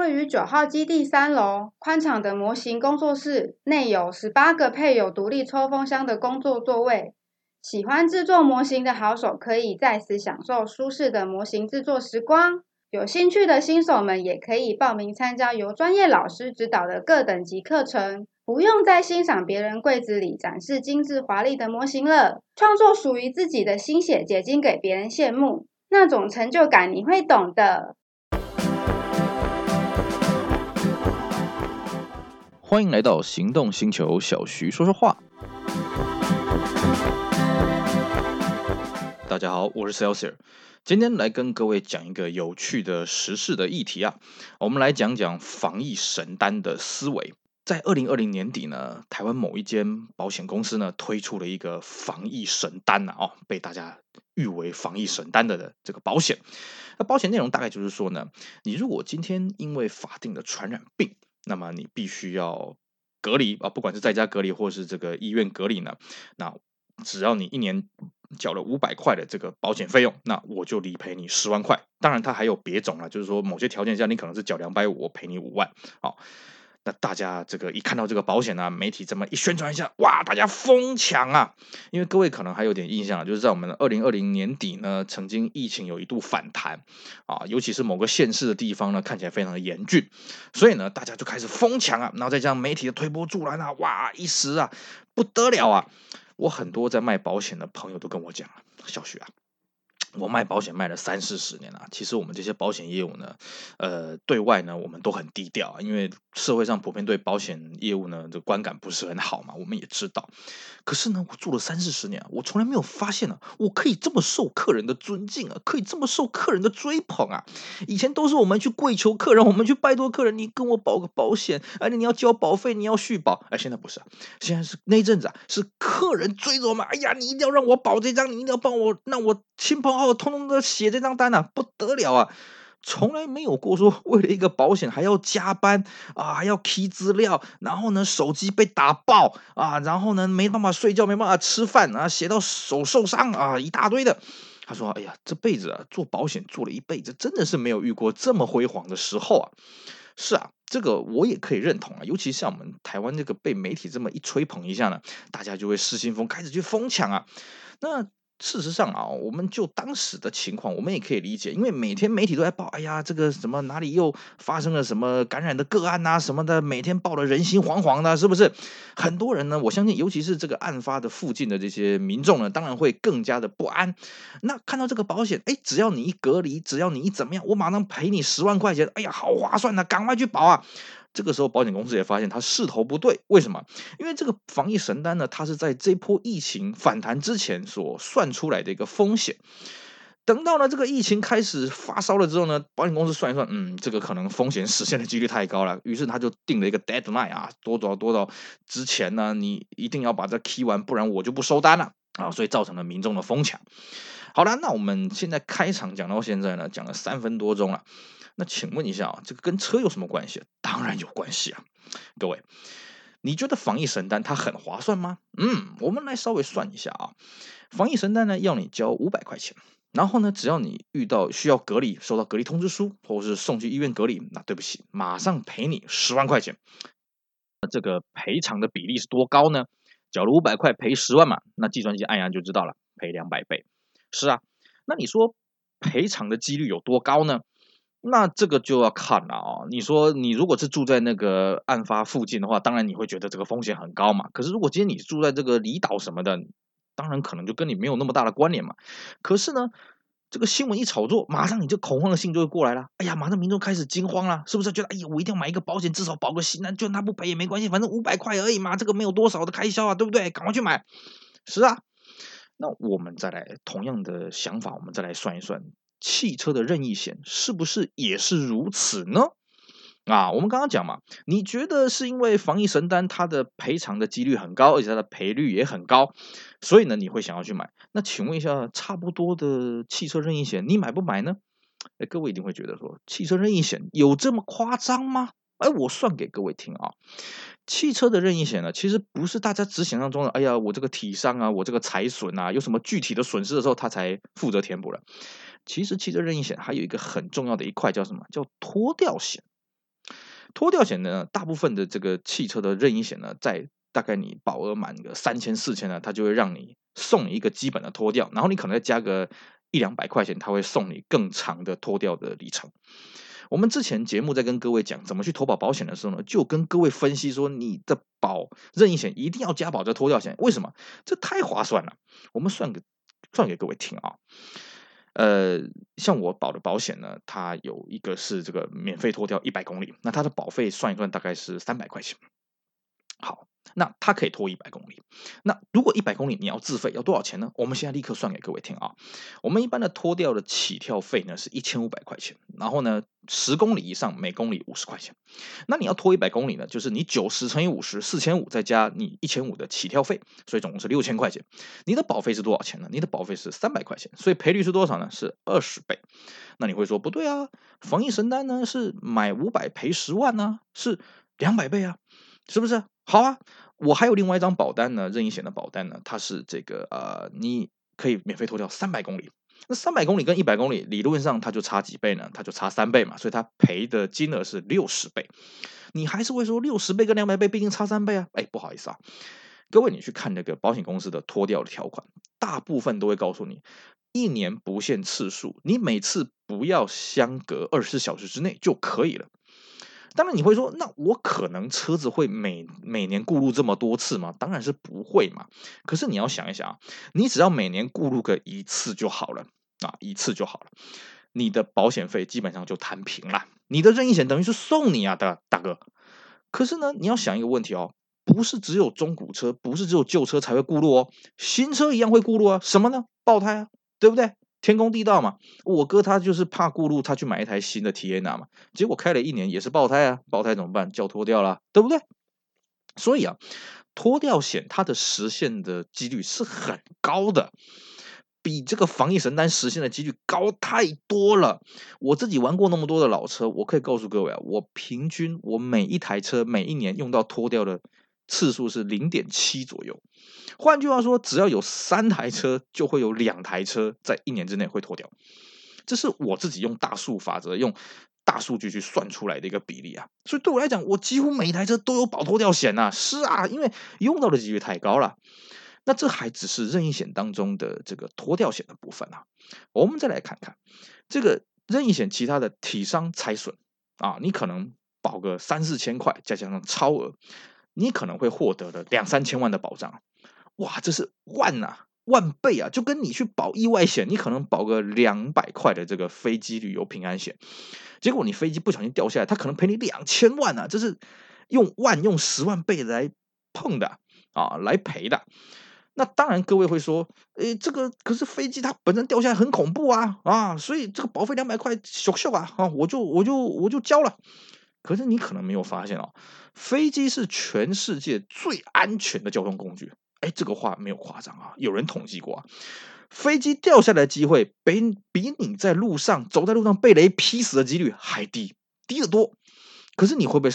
位于九号基地三楼，宽敞的模型工作室内有十八个配有独立抽风箱的工作座位。喜欢制作模型的好手可以在此享受舒适的模型制作时光。有兴趣的新手们也可以报名参加由专业老师指导的各等级课程，不用再欣赏别人柜子里展示精致华丽的模型了，创作属于自己的心血结晶给别人羡慕，那种成就感你会懂的。欢迎来到行动星球，小徐说说话。大家好，我是 Celsius。今天来跟各位讲一个有趣的时事的议题啊，我们来讲讲防疫神单的思维。在二零二零年底呢，台湾某一间保险公司呢推出了一个防疫神单呐，哦，被大家誉为防疫神单的这个保险。那保险内容大概就是说呢，你如果今天因为法定的传染病，那么你必须要隔离啊，不管是在家隔离或是这个医院隔离呢，那只要你一年。缴了五百块的这个保险费用，那我就理赔你十万块。当然，它还有别种了，就是说某些条件下你可能是缴两百五，我赔你五万。好，那大家这个一看到这个保险啊，媒体这么一宣传一下，哇，大家疯抢啊！因为各位可能还有点印象，就是在我们二零二零年底呢，曾经疫情有一度反弹啊，尤其是某个县市的地方呢，看起来非常的严峻，所以呢，大家就开始疯抢啊，然后再加媒体的推波助澜啊，哇，一时啊不得了啊！我很多在卖保险的朋友都跟我讲，小徐啊。我卖保险卖了三四十年了，其实我们这些保险业务呢，呃，对外呢我们都很低调啊，因为社会上普遍对保险业务呢这观感不是很好嘛，我们也知道。可是呢，我做了三四十年，我从来没有发现啊，我可以这么受客人的尊敬啊，可以这么受客人的追捧啊。以前都是我们去跪求客人，我们去拜托客人，你跟我保个保险，而且你要交保费，你要续保。哎，现在不是，现在是那阵子啊，是客人追着我们，哎呀，你一定要让我保这张，你一定要帮我，让我亲朋。哦，通通都写这张单啊，不得了啊！从来没有过说为了一个保险还要加班啊，还要提资料，然后呢手机被打爆啊，然后呢没办法睡觉，没办法吃饭啊，写到手受伤啊，一大堆的。他说：“哎呀，这辈子啊做保险做了一辈子，真的是没有遇过这么辉煌的时候啊！”是啊，这个我也可以认同啊，尤其像我们台湾这个被媒体这么一吹捧一下呢，大家就会失心疯，开始去疯抢啊，那。事实上啊，我们就当时的情况，我们也可以理解，因为每天媒体都在报，哎呀，这个什么哪里又发生了什么感染的个案呐，什么的，每天报的人心惶惶的，是不是？很多人呢，我相信，尤其是这个案发的附近的这些民众呢，当然会更加的不安。那看到这个保险，哎，只要你一隔离，只要你一怎么样，我马上赔你十万块钱，哎呀，好划算呐，赶快去保啊！这个时候，保险公司也发现它势头不对，为什么？因为这个防疫神单呢，它是在这波疫情反弹之前所算出来的一个风险。等到呢这个疫情开始发烧了之后呢，保险公司算一算，嗯，这个可能风险实现的几率太高了，于是他就定了一个 deadline 啊，多少多少之前呢，你一定要把这 key 完，不然我就不收单了啊，所以造成了民众的疯抢。好了，那我们现在开场讲到现在呢，讲了三分多钟了。那请问一下啊，这个跟车有什么关系？当然有关系啊！各位，你觉得防疫神单它很划算吗？嗯，我们来稍微算一下啊。防疫神单呢，要你交五百块钱，然后呢，只要你遇到需要隔离，收到隔离通知书，或者是送去医院隔离，那对不起，马上赔你十万块钱。那这个赔偿的比例是多高呢？缴了五百块赔十万嘛，那计算机按一按就知道了，赔两百倍。是啊，那你说赔偿的几率有多高呢？那这个就要看了啊！你说你如果是住在那个案发附近的话，当然你会觉得这个风险很高嘛。可是如果今天你住在这个离岛什么的，当然可能就跟你没有那么大的关联嘛。可是呢，这个新闻一炒作，马上你就恐慌的心就会过来了。哎呀，马上民众开始惊慌了，是不是觉得哎呀，我一定要买一个保险，至少保个心安，就算他不赔也没关系，反正五百块而已嘛，这个没有多少的开销啊，对不对？赶快去买。是啊，那我们再来同样的想法，我们再来算一算。汽车的任意险是不是也是如此呢？啊，我们刚刚讲嘛，你觉得是因为防疫神单它的赔偿的几率很高，而且它的赔率也很高，所以呢你会想要去买。那请问一下，差不多的汽车任意险你买不买呢？哎，各位一定会觉得说，汽车任意险有这么夸张吗？哎，我算给各位听啊，汽车的任意险呢，其实不是大家只想象中的，哎呀，我这个体伤啊，我这个财损啊，有什么具体的损失的时候，它才负责填补了。其实汽车任意险还有一个很重要的一块叫什么？叫脱掉险。脱掉险呢，大部分的这个汽车的任意险呢，在大概你保额满个三千四千呢，它就会让你送你一个基本的拖吊，然后你可能再加个一两百块钱，它会送你更长的拖吊的里程。我们之前节目在跟各位讲怎么去投保保险的时候呢，就跟各位分析说，你的保任意险一定要加保这拖吊险，为什么？这太划算了。我们算个算给各位听啊。呃，像我保的保险呢，它有一个是这个免费拖吊一百公里，那它的保费算一算大概是三百块钱。好。那它可以拖一百公里。那如果一百公里你要自费，要多少钱呢？我们现在立刻算给各位听啊。我们一般的拖掉的起跳费呢是一千五百块钱，然后呢十公里以上每公里五十块钱。那你要拖一百公里呢，就是你九十乘以五十，四千五再加你一千五的起跳费，所以总共是六千块钱。你的保费是多少钱呢？你的保费是三百块钱，所以赔率是多少呢？是二十倍。那你会说不对啊，防疫神单呢是买五百赔十万呢，啊，是两百倍啊。是不是？好啊，我还有另外一张保单呢，任意险的保单呢，它是这个呃，你可以免费拖掉三百公里。那三百公里跟一百公里理论上它就差几倍呢？它就差三倍嘛，所以它赔的金额是六十倍。你还是会说六十倍跟两百倍毕竟差三倍啊？哎，不好意思啊，各位你去看那个保险公司的脱掉的条款，大部分都会告诉你一年不限次数，你每次不要相隔二十四小时之内就可以了。当然你会说，那我可能车子会每每年过路这么多次吗？当然是不会嘛。可是你要想一想啊，你只要每年过路个一次就好了啊，一次就好了，你的保险费基本上就摊平了。你的任意险等于是送你啊大大哥。可是呢，你要想一个问题哦，不是只有中古车，不是只有旧车才会过路哦，新车一样会过路啊。什么呢？爆胎啊，对不对？天公地道嘛，我哥他就是怕过路，他去买一台新的 TENA 嘛，结果开了一年也是爆胎啊，爆胎怎么办？叫脱掉了，对不对？所以啊，脱掉险它的实现的几率是很高的，比这个防疫神单实现的几率高太多了。我自己玩过那么多的老车，我可以告诉各位啊，我平均我每一台车每一年用到脱掉的次数是零点七左右。换句话说，只要有三台车，就会有两台车在一年之内会脱掉。这是我自己用大数法则、用大数据去算出来的一个比例啊。所以对我来讲，我几乎每一台车都有保脱掉险呐。是啊，因为用到的几率太高了。那这还只是任意险当中的这个脱掉险的部分啊。我们再来看看这个任意险其他的体伤财损啊，你可能保个三四千块，再加上超额，你可能会获得的两三千万的保障。哇，这是万啊，万倍啊！就跟你去保意外险，你可能保个两百块的这个飞机旅游平安险，结果你飞机不小心掉下来，他可能赔你两千万啊！这是用万用十万倍来碰的啊，来赔的。那当然，各位会说，诶，这个可是飞机它本身掉下来很恐怖啊啊，所以这个保费两百块小秀啊啊，我就我就我就交了。可是你可能没有发现哦，飞机是全世界最安全的交通工具。哎，这个话没有夸张啊！有人统计过啊，飞机掉下来的机会比比你在路上走在路上被雷劈死的几率还低，低得多。可是你会不会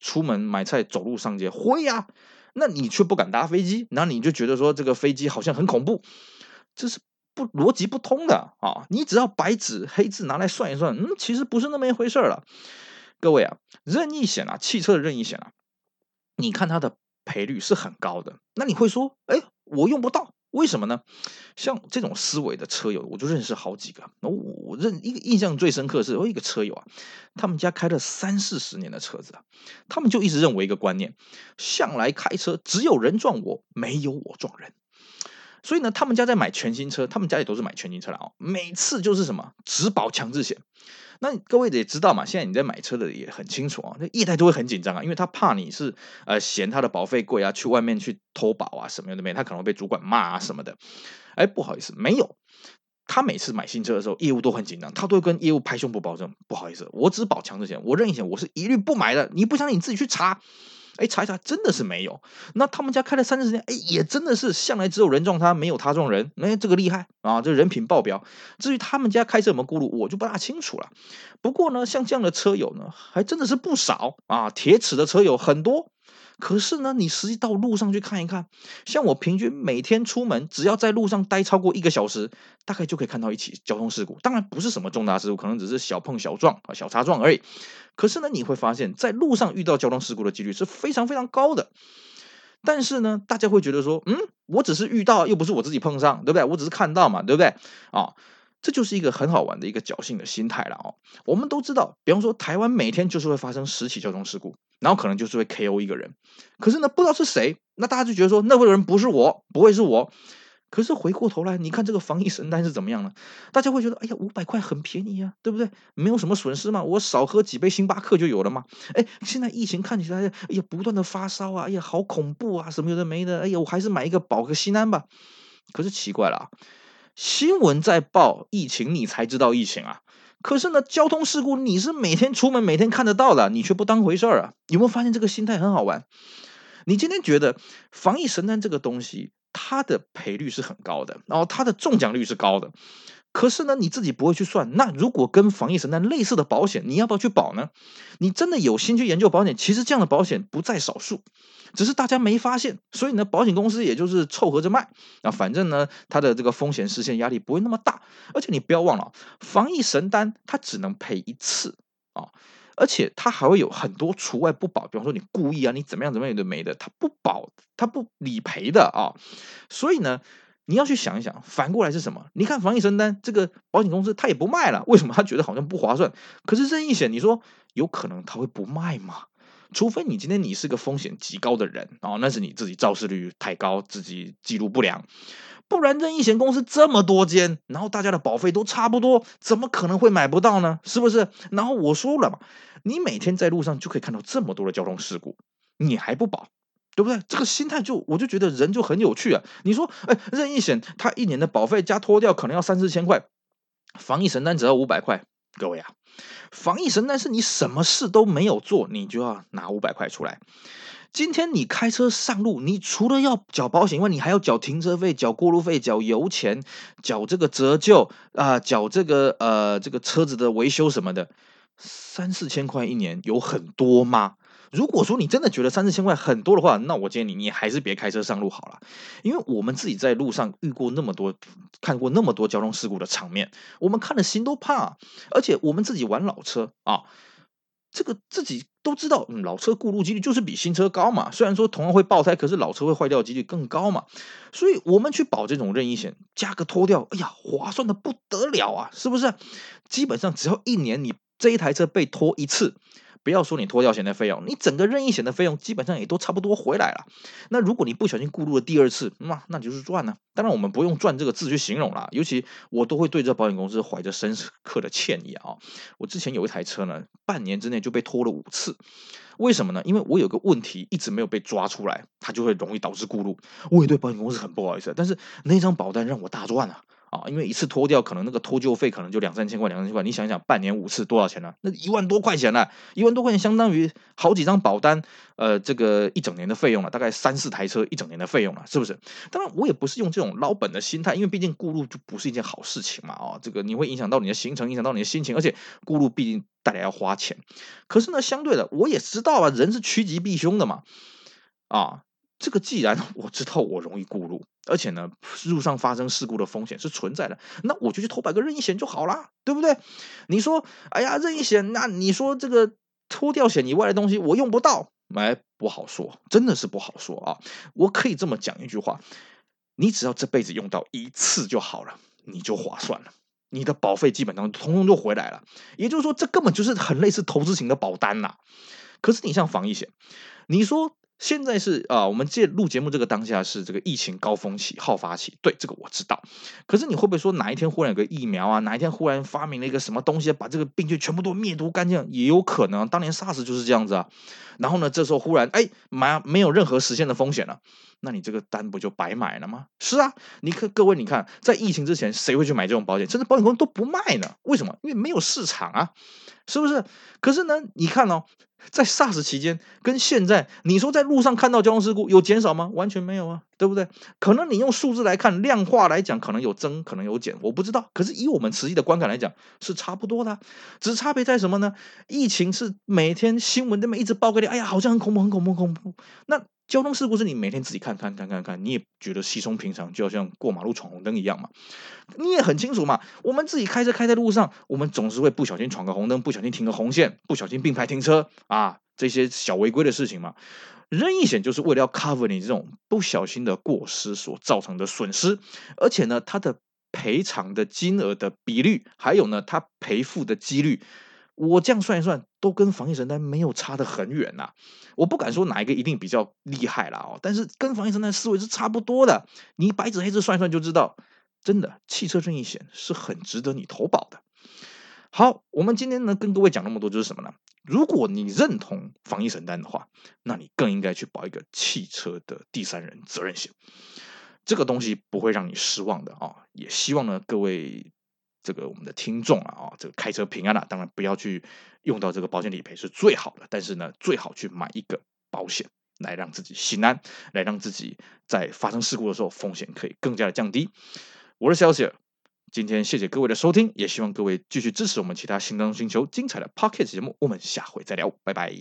出门买菜走路上街？会呀。那你却不敢搭飞机，那你就觉得说这个飞机好像很恐怖，这是不逻辑不通的啊！你只要白纸黑字拿来算一算，嗯，其实不是那么一回事了。各位啊，任意险啊，汽车的任意险啊，你看它的。赔率是很高的，那你会说，哎，我用不到，为什么呢？像这种思维的车友，我就认识好几个。我我认一个印象最深刻是，我一个车友啊，他们家开了三四十年的车子啊，他们就一直认为一个观念，向来开车只有人撞我，没有我撞人。所以呢，他们家在买全新车，他们家也都是买全新车了哦，每次就是什么只保强制险。那各位也知道嘛，现在你在买车的也很清楚啊，那业代都会很紧张啊，因为他怕你是呃嫌他的保费贵啊，去外面去偷保啊什么的没，他可能会被主管骂啊什么的。哎，不好意思，没有，他每次买新车的时候，业务都很紧张，他都会跟业务拍胸脯保证，不好意思，我只保强制险，我任意险我是一律不买的，你不相信你自己去查。哎，查一查，真的是没有。那他们家开了三十年，哎，也真的是向来只有人撞他，没有他撞人。哎，这个厉害啊，这人品爆表。至于他们家开车有没有顾路，我就不大清楚了。不过呢，像这样的车友呢，还真的是不少啊，铁齿的车友很多。可是呢，你实际到路上去看一看，像我平均每天出门，只要在路上待超过一个小时，大概就可以看到一起交通事故。当然不是什么重大事故，可能只是小碰小撞啊、小擦撞而已。可是呢，你会发现在路上遇到交通事故的几率是非常非常高的。但是呢，大家会觉得说，嗯，我只是遇到，又不是我自己碰上，对不对？我只是看到嘛，对不对？啊。这就是一个很好玩的一个侥幸的心态了哦。我们都知道，比方说台湾每天就是会发生十起交通事故，然后可能就是会 KO 一个人。可是呢，不知道是谁，那大家就觉得说那位人不是我，不会是我。可是回过头来，你看这个防疫神单是怎么样呢？大家会觉得，哎呀，五百块很便宜啊，对不对？没有什么损失嘛，我少喝几杯星巴克就有了嘛。哎，现在疫情看起来，哎呀，不断的发烧啊，哎呀，好恐怖啊，什么有的没的，哎呀，我还是买一个保个心安吧。可是奇怪了啊。新闻在报疫情，你才知道疫情啊。可是呢，交通事故你是每天出门每天看得到的，你却不当回事儿啊。有没有发现这个心态很好玩？你今天觉得防疫神探这个东西，它的赔率是很高的，然后它的中奖率是高的。可是呢，你自己不会去算。那如果跟防疫神单类似的保险，你要不要去保呢？你真的有心去研究保险，其实这样的保险不在少数，只是大家没发现。所以呢，保险公司也就是凑合着卖。啊，反正呢，它的这个风险实现压力不会那么大。而且你不要忘了，防疫神单它只能赔一次啊，而且它还会有很多除外不保。比方说你故意啊，你怎么样怎么样都没的，它不保，它不理赔的啊。所以呢。你要去想一想，反过来是什么？你看防疫神单这个保险公司，他也不卖了，为什么？他觉得好像不划算。可是任意险，你说有可能他会不卖吗？除非你今天你是个风险极高的人哦，那是你自己肇事率太高，自己记录不良，不然任意险公司这么多间，然后大家的保费都差不多，怎么可能会买不到呢？是不是？然后我说了嘛，你每天在路上就可以看到这么多的交通事故，你还不保？对不对？这个心态就我就觉得人就很有趣啊。你说，哎，任意险它一年的保费加脱掉可能要三四千块，防疫神单只要五百块。各位啊，防疫神单是你什么事都没有做，你就要拿五百块出来。今天你开车上路，你除了要缴保险以外，你还要缴停车费、缴过路费、缴油钱、缴这个折旧啊、缴这个呃这个车子的维修什么的，三四千块一年有很多吗？如果说你真的觉得三四千块很多的话，那我建议你，你还是别开车上路好了。因为我们自己在路上遇过那么多，看过那么多交通事故的场面，我们看了心都怕。而且我们自己玩老车啊，这个自己都知道，老车过路几率就是比新车高嘛。虽然说同样会爆胎，可是老车会坏掉的几率更高嘛。所以我们去保这种任意险，价格拖掉，哎呀，划算的不得了啊，是不是？基本上只要一年你这一台车被拖一次。不要说你拖掉险的费用，你整个任意险的费用基本上也都差不多回来了。那如果你不小心过路了第二次，那那就是赚呢。当然我们不用赚这个字去形容了，尤其我都会对这保险公司怀着深刻的歉意啊。我之前有一台车呢，半年之内就被拖了五次，为什么呢？因为我有个问题一直没有被抓出来，它就会容易导致过路。我也对保险公司很不好意思，但是那张保单让我大赚啊。啊，因为一次拖掉可能那个拖旧费可能就两三千块，两三千块。你想想，半年五次多少钱呢、那一万多块钱呢、一万多块钱相当于好几张保单，呃，这个一整年的费用了，大概三四台车一整年的费用了，是不是？当然，我也不是用这种捞本的心态，因为毕竟过路就不是一件好事情嘛。啊，这个你会影响到你的行程，影响到你的心情，而且过路毕竟带来要花钱。可是呢，相对的，我也知道啊，人是趋吉避凶的嘛。啊。这个既然我知道我容易过路，而且呢，路上发生事故的风险是存在的，那我就去投保个任意险就好啦，对不对？你说，哎呀，任意险，那你说这个脱掉险以外的东西我用不到，哎，不好说，真的是不好说啊。我可以这么讲一句话，你只要这辈子用到一次就好了，你就划算了，你的保费基本上通通就回来了。也就是说，这根本就是很类似投资型的保单呐。可是你像防疫险，你说。现在是啊，我们这录节目这个当下是这个疫情高峰期、好发期，对，这个我知道。可是你会不会说哪一天忽然有个疫苗啊？哪一天忽然发明了一个什么东西，把这个病菌全部都灭毒干净？也有可能，当年 SARS 就是这样子啊。然后呢，这时候忽然哎，没没有任何实现的风险了，那你这个单不就白买了吗？是啊，你看各位，你看在疫情之前，谁会去买这种保险？甚至保险公司都不卖呢？为什么？因为没有市场啊。是不是？可是呢，你看哦，在 SARS 期间跟现在，你说在路上看到交通事故有减少吗？完全没有啊，对不对？可能你用数字来看，量化来讲，可能有增，可能有减，我不知道。可是以我们实际的观感来讲，是差不多的，只是差别在什么呢？疫情是每天新闻那边一直报给你，哎呀，好像很恐怖，很恐怖，很恐怖。那交通事故是你每天自己看看看看看，你也觉得稀松平常，就好像过马路闯红灯一样嘛。你也很清楚嘛，我们自己开车开在路上，我们总是会不小心闯个红灯，不小心停个红线，不小心并排停车啊，这些小违规的事情嘛。人意险就是为了要 cover 你这种不小心的过失所造成的损失，而且呢，它的赔偿的金额的比率，还有呢，它赔付的几率。我这样算一算，都跟防疫神单没有差得很远呐。我不敢说哪一个一定比较厉害啦哦，但是跟防疫神单思维是差不多的。你白纸黑字算一算就知道，真的汽车正义险是很值得你投保的。好，我们今天呢跟各位讲那么多，就是什么呢？如果你认同防疫神单的话，那你更应该去保一个汽车的第三人责任险。这个东西不会让你失望的啊！也希望呢各位。这个我们的听众啊，啊，这个开车平安了，当然不要去用到这个保险理赔是最好的，但是呢，最好去买一个保险来让自己心安，来让自己在发生事故的时候风险可以更加的降低。我是 Celia，今天谢谢各位的收听，也希望各位继续支持我们其他新当星球精彩的 Pocket 节目，我们下回再聊，拜拜。